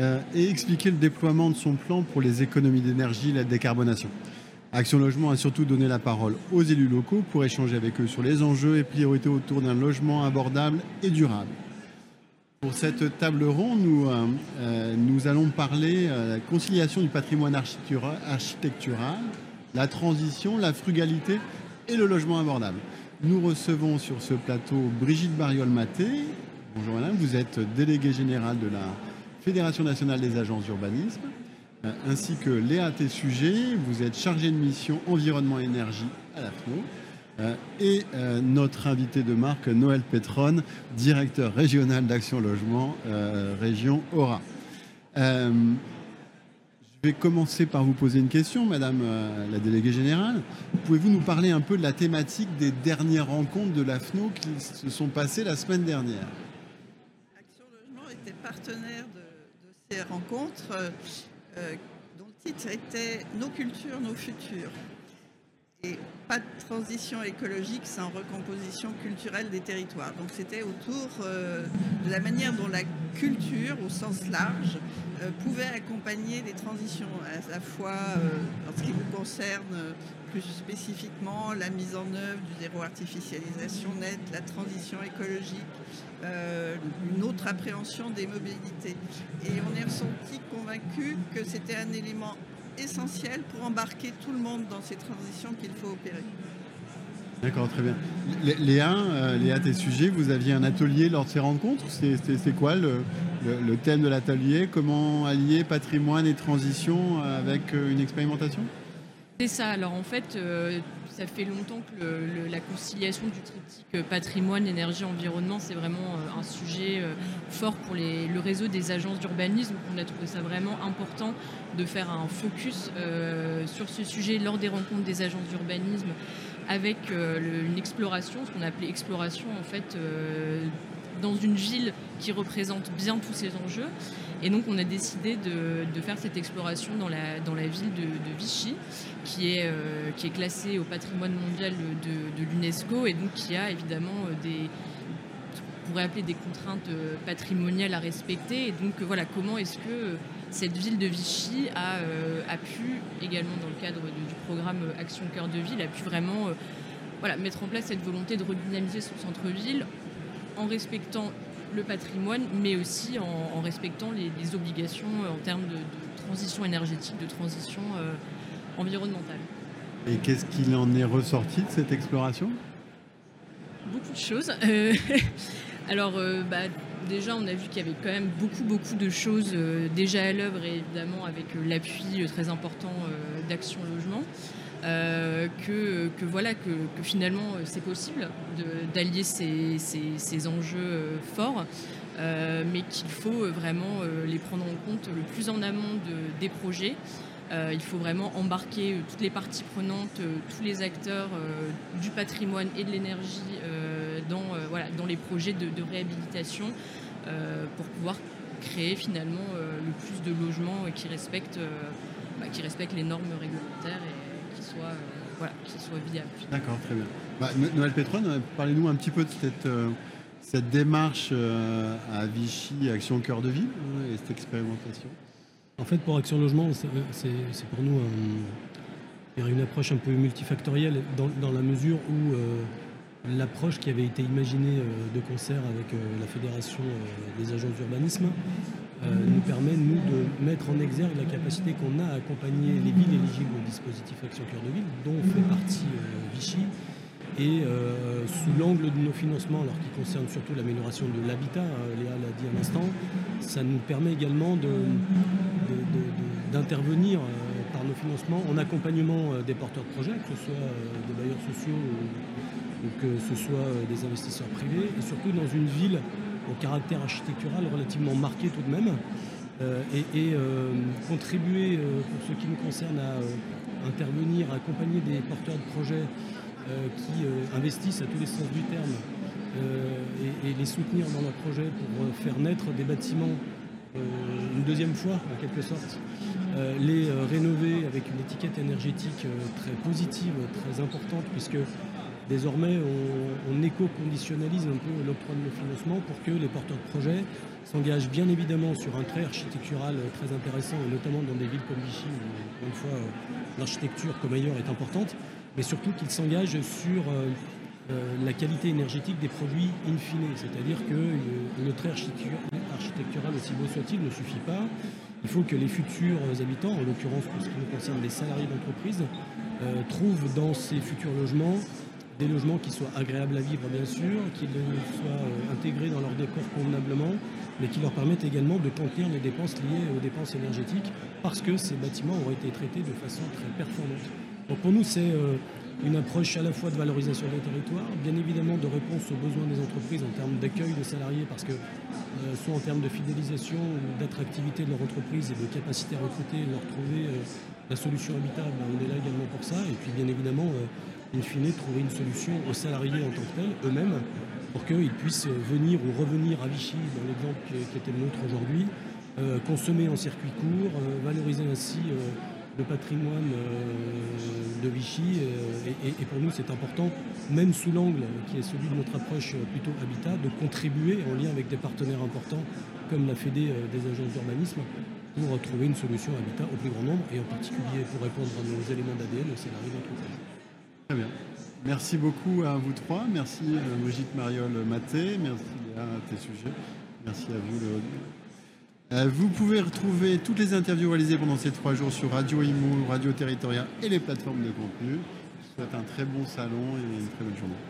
euh, et expliquer le déploiement de son plan pour les économies d'énergie et la décarbonation. Action Logement a surtout donné la parole aux élus locaux pour échanger avec eux sur les enjeux et priorités autour d'un logement abordable et durable. Pour cette table ronde, nous, euh, euh, nous allons parler de la conciliation du patrimoine architectural, la transition, la frugalité et le logement abordable. Nous recevons sur ce plateau Brigitte Bariol-Maté. Bonjour madame, vous êtes déléguée générale de la Fédération nationale des agences d'urbanisme, euh, ainsi que Léa Tessuget, vous êtes chargée de mission environnement et énergie à la FNO, euh, et euh, notre invité de marque, Noël Petron, directeur régional d'Action Logement, région Aura. je vais commencer par vous poser une question, Madame la déléguée générale. Pouvez-vous nous parler un peu de la thématique des dernières rencontres de l'AFNO qui se sont passées la semaine dernière? Action Logement était partenaire de rencontres euh, euh, dont le titre était Nos cultures, nos futurs. Et pas de transition écologique sans recomposition culturelle des territoires. Donc c'était autour euh, de la manière dont la culture, au sens large, pouvait accompagner les transitions, à la fois en ce qui vous concerne plus spécifiquement la mise en œuvre du zéro artificialisation nette, la transition écologique, euh, une autre appréhension des mobilités. Et on est ressenti convaincu que c'était un élément essentiel pour embarquer tout le monde dans ces transitions qu'il faut opérer. D'accord, très bien. Léa, euh, Léa, tes sujets, vous aviez un atelier lors de ces rencontres C'est quoi le, le, thème de l'atelier? Comment allier patrimoine et transition avec euh, une expérimentation? C'est ça. Alors en fait, euh, ça fait longtemps que la conciliation du triptyque euh, patrimoine, énergie, environnement, c'est vraiment euh, un sujet fort pour le réseau des agences d'urbanisme. On a trouvé ça vraiment important de faire un focus sur ce sujet lors des rencontres des agences d'urbanisme avec une exploration, ce qu'on appelait exploration en fait dans une ville qui représente bien tous ces enjeux. Et donc on a décidé de, faire cette exploration dans la, ville de, Vichy, qui est, euh, qui est classée au patrimoine mondial de, l'UNESCO et donc qui a évidemment euh, des, pourrait appeler des contraintes euh, patrimoniales à respecter. Et donc voilà, comment est-ce que cette ville de Vichy a, a, pu, également dans le cadre du programme Action Cœur de Ville, a pu vraiment voilà, mettre en place cette volonté de redynamiser son centre-ville en respectant le patrimoine, mais aussi en, respectant les, obligations euh, en termes de, transition énergétique, de transition euh, environnementale. Et qu'est-ce qu'il en est ressorti de cette exploration? Beaucoup de choses. Euh, alors, bah, déjà, on a vu qu'il y avait quand même beaucoup, beaucoup de choses déjà à l'œuvre, et évidemment avec l'appui très important d'Action Logement. Euh, que, voilà que, finalement euh, c'est possible d'allier ces, enjeux euh, forts, mais qu'il faut vraiment les prendre en compte le plus en amont des projets. il faut vraiment embarquer toutes les parties prenantes, tous les acteurs du patrimoine et de l'énergie dans, les projets de, réhabilitation pour pouvoir créer finalement le plus de logements qui respectent, bah, qui respectent les normes réglementaires. Soit, euh, voilà, soit viable. D'accord, très bien. Bah, Noël Pétron, euh, parlez-nous un petit peu de cette, euh, cette démarche à Vichy, Action Cœur de Ville, et cette expérimentation. En fait, pour Action Logement, c'est pour nous une approche un peu multifactorielle, dans, la mesure où l'approche qui avait été imaginée de concert avec la Fédération des agences d'urbanisme nous permet, nous, de mettre en exergue la capacité qu'on a à accompagner les villes éligibles au dispositif Action Cœur de Ville, dont fait partie euh, Vichy, et euh, sous l'angle de nos financements, alors qui concerne surtout l'amélioration de l'habitat, Léa l'a dit à l'instant, ça nous permet également d'intervenir par nos financements en accompagnement des porteurs de projets, que ce soit des bailleurs sociaux ou que ce soit des investisseurs privés, et surtout dans une ville au caractère architectural relativement marqué tout de même, et, contribuer, pour ce qui nous concerne, à intervenir, à accompagner des porteurs de projets qui investissent à tous les sens du terme et, les soutenir dans leurs projets pour faire naître des bâtiments une deuxième fois en quelque sorte, les rénover avec une étiquette énergétique très positive, très importante, puisque Désormais, on, éco-conditionnalise un peu l'octroi de nos financements pour que les porteurs de projets s'engagent bien évidemment sur un trait architectural très intéressant, et notamment dans des villes comme Vichy, où une fois l'architecture comme ailleurs est importante, mais surtout qu'ils s'engagent sur euh, euh, la qualité énergétique des produits in fine, c'est-à-dire que euh, le trait architectural, aussi beau soit-il, ne suffit pas. Il faut que les futurs habitants, en l'occurrence pour ce qui nous concerne les salariés d'entreprise, trouvent dans ces futurs logements des logements qui soient agréables à vivre bien sûr, qui soient euh, intégrés dans leur décor convenablement, mais qui leur permettent également de contenir les dépenses liées aux dépenses énergétiques, parce que ces bâtiments ont été traités de façon très performante. Donc pour nous, c'est euh, une approche à la fois de valorisation des territoires, bien évidemment de réponse aux besoins des entreprises en termes d'accueil de salariés, parce que euh, soit en termes de fidélisation ou d'attractivité de leur entreprise et de capacité à recruter, leur trouver la solution habitable, on est là également pour ça, et puis bien évidemment in fine, trouver une solution aux salariés en tant que tels, eux-mêmes, pour qu'ils puissent venir ou revenir à Vichy, dans l'exemple qui était le nôtre aujourd'hui, euh, consommer en circuit court, euh, valoriser ainsi euh, le patrimoine de Vichy. Et, pour nous, c'est important, même sous l'angle qui est celui de notre approche plutôt habitat, de contribuer en lien avec des partenaires importants comme la Fédé des agences d'urbanisme pour trouver une solution habitat au plus grand nombre et en particulier pour répondre à nos éléments d'ADN, c'est la d'entreprise. Très bien. Merci beaucoup à vous trois. Merci euh, Mogit Mariol Maté. Merci à tes sujets. Merci à vous. Euh, vous pouvez retrouver toutes les interviews réalisées pendant ces trois jours sur Radio Imo, Radio Territoria et les plateformes de contenu. Je vous souhaite un très bon salon et une très bonne journée.